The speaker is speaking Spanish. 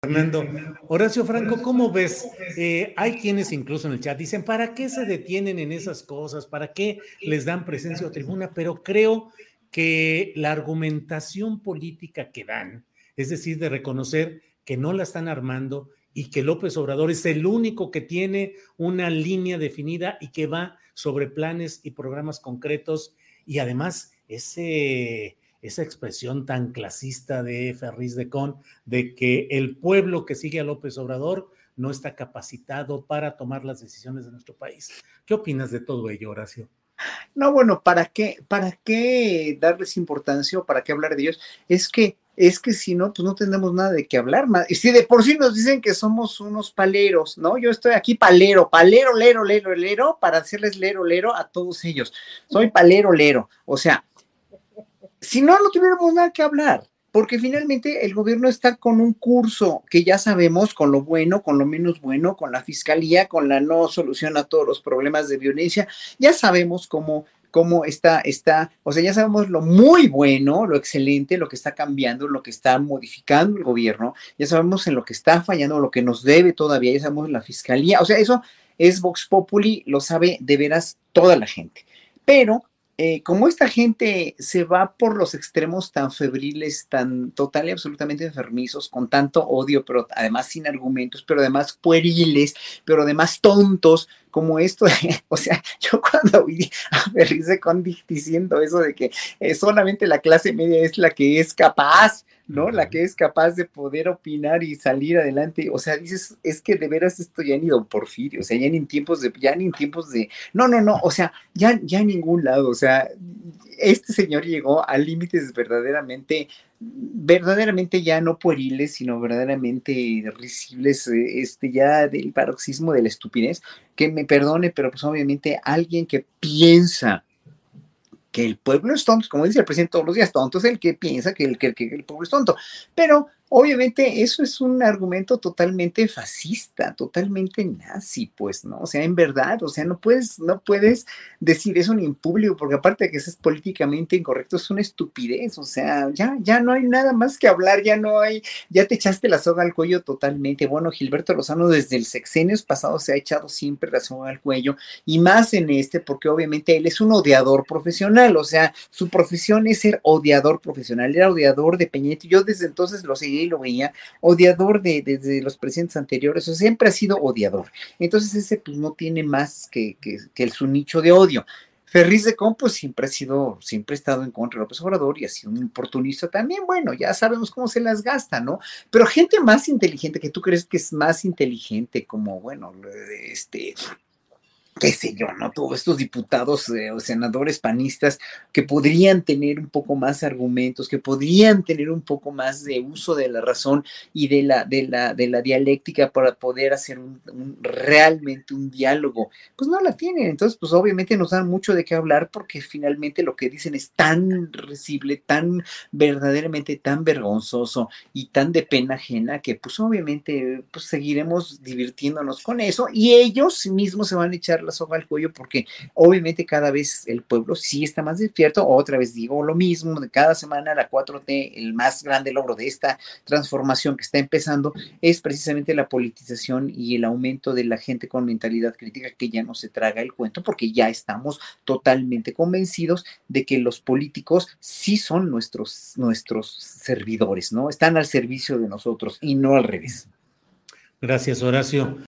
Fernando, Horacio Franco, ¿cómo ves? Eh, hay quienes incluso en el chat dicen, ¿para qué se detienen en esas cosas? ¿Para qué les dan presencia o tribuna? Pero creo que la argumentación política que dan, es decir, de reconocer que no la están armando y que López Obrador es el único que tiene una línea definida y que va sobre planes y programas concretos y además ese esa expresión tan clasista de Ferriz de Con, de que el pueblo que sigue a López Obrador no está capacitado para tomar las decisiones de nuestro país. ¿Qué opinas de todo ello, Horacio? No, bueno, ¿para qué, para qué darles importancia o para qué hablar de ellos? Es que, es que si no, pues no tenemos nada de qué hablar más. Y si de por sí nos dicen que somos unos paleros, ¿no? Yo estoy aquí palero, palero, lero, lero, lero, para hacerles lero, lero a todos ellos. Soy palero, lero. O sea, si no, no tuviéramos nada que hablar, porque finalmente el gobierno está con un curso que ya sabemos, con lo bueno, con lo menos bueno, con la fiscalía, con la no solución a todos los problemas de violencia, ya sabemos cómo cómo está, está, o sea, ya sabemos lo muy bueno, lo excelente, lo que está cambiando, lo que está modificando el gobierno, ya sabemos en lo que está fallando, lo que nos debe todavía, ya sabemos la fiscalía, o sea, eso es Vox Populi, lo sabe de veras toda la gente. Pero eh, como esta gente se va por los extremos tan febriles, tan total y absolutamente enfermizos, con tanto odio, pero además sin argumentos, pero además pueriles, pero además tontos, como esto, o sea, yo cuando vi a Berrice Condi diciendo eso de que eh, solamente la clase media es la que es capaz, ¿no? La que es capaz de poder opinar y salir adelante. O sea, dices, es que de veras esto ya ni don Porfirio, o sea, ya ni en tiempos de, ya ni en tiempos de, no, no, no, o sea, ya, ya en ningún lado, o sea, este señor llegó a límites verdaderamente, verdaderamente ya no pueriles, sino verdaderamente risibles, eh, este ya del paroxismo de la estupidez, que me perdone, pero pues obviamente alguien que piensa que el pueblo es tonto, como dice el presidente todos los días, tonto es el que piensa que el, que, que el pueblo es tonto. Pero Obviamente eso es un argumento totalmente fascista, totalmente nazi, pues, ¿no? O sea, en verdad, o sea, no puedes, no puedes decir eso ni en público, porque aparte de que eso es políticamente incorrecto, es una estupidez, o sea, ya, ya no hay nada más que hablar, ya no hay, ya te echaste la soga al cuello totalmente. Bueno, Gilberto Lozano desde el sexenio pasado se ha echado siempre la soga al cuello, y más en este, porque obviamente él es un odiador profesional, o sea, su profesión es ser odiador profesional, era odiador de Peñete, yo desde entonces lo seguí y lo veía, odiador de, desde los presidentes anteriores, o siempre ha sido odiador. Entonces ese pues no tiene más que, que, que su nicho de odio. Ferriz de Con, pues siempre ha sido, siempre ha estado en contra de López Obrador y ha sido un oportunista también. Bueno, ya sabemos cómo se las gasta, ¿no? Pero gente más inteligente, que tú crees que es más inteligente, como, bueno, este, qué sé yo, ¿no? Todos estos diputados eh, o senadores panistas que podrían tener un poco más argumentos, que podrían tener un poco más de uso de la razón y de la, de la, de la dialéctica para poder hacer realmente un diálogo, pues no la tienen. Entonces, pues obviamente nos dan mucho de qué hablar porque finalmente lo que dicen es tan risible, tan verdaderamente tan vergonzoso y tan de pena ajena que pues obviamente pues seguiremos divirtiéndonos con eso y ellos mismos se van a echar la soga al cuello porque obviamente cada vez el pueblo sí está más despierto. Otra vez digo lo mismo, de cada semana la 4T, el más grande logro de esta transformación que está empezando es precisamente la politización y el aumento de la gente con mentalidad crítica que ya no se traga el cuento porque ya estamos totalmente convencidos de que los políticos sí son nuestros, nuestros servidores, ¿no? Están al servicio de nosotros y no al revés. Gracias, Horacio.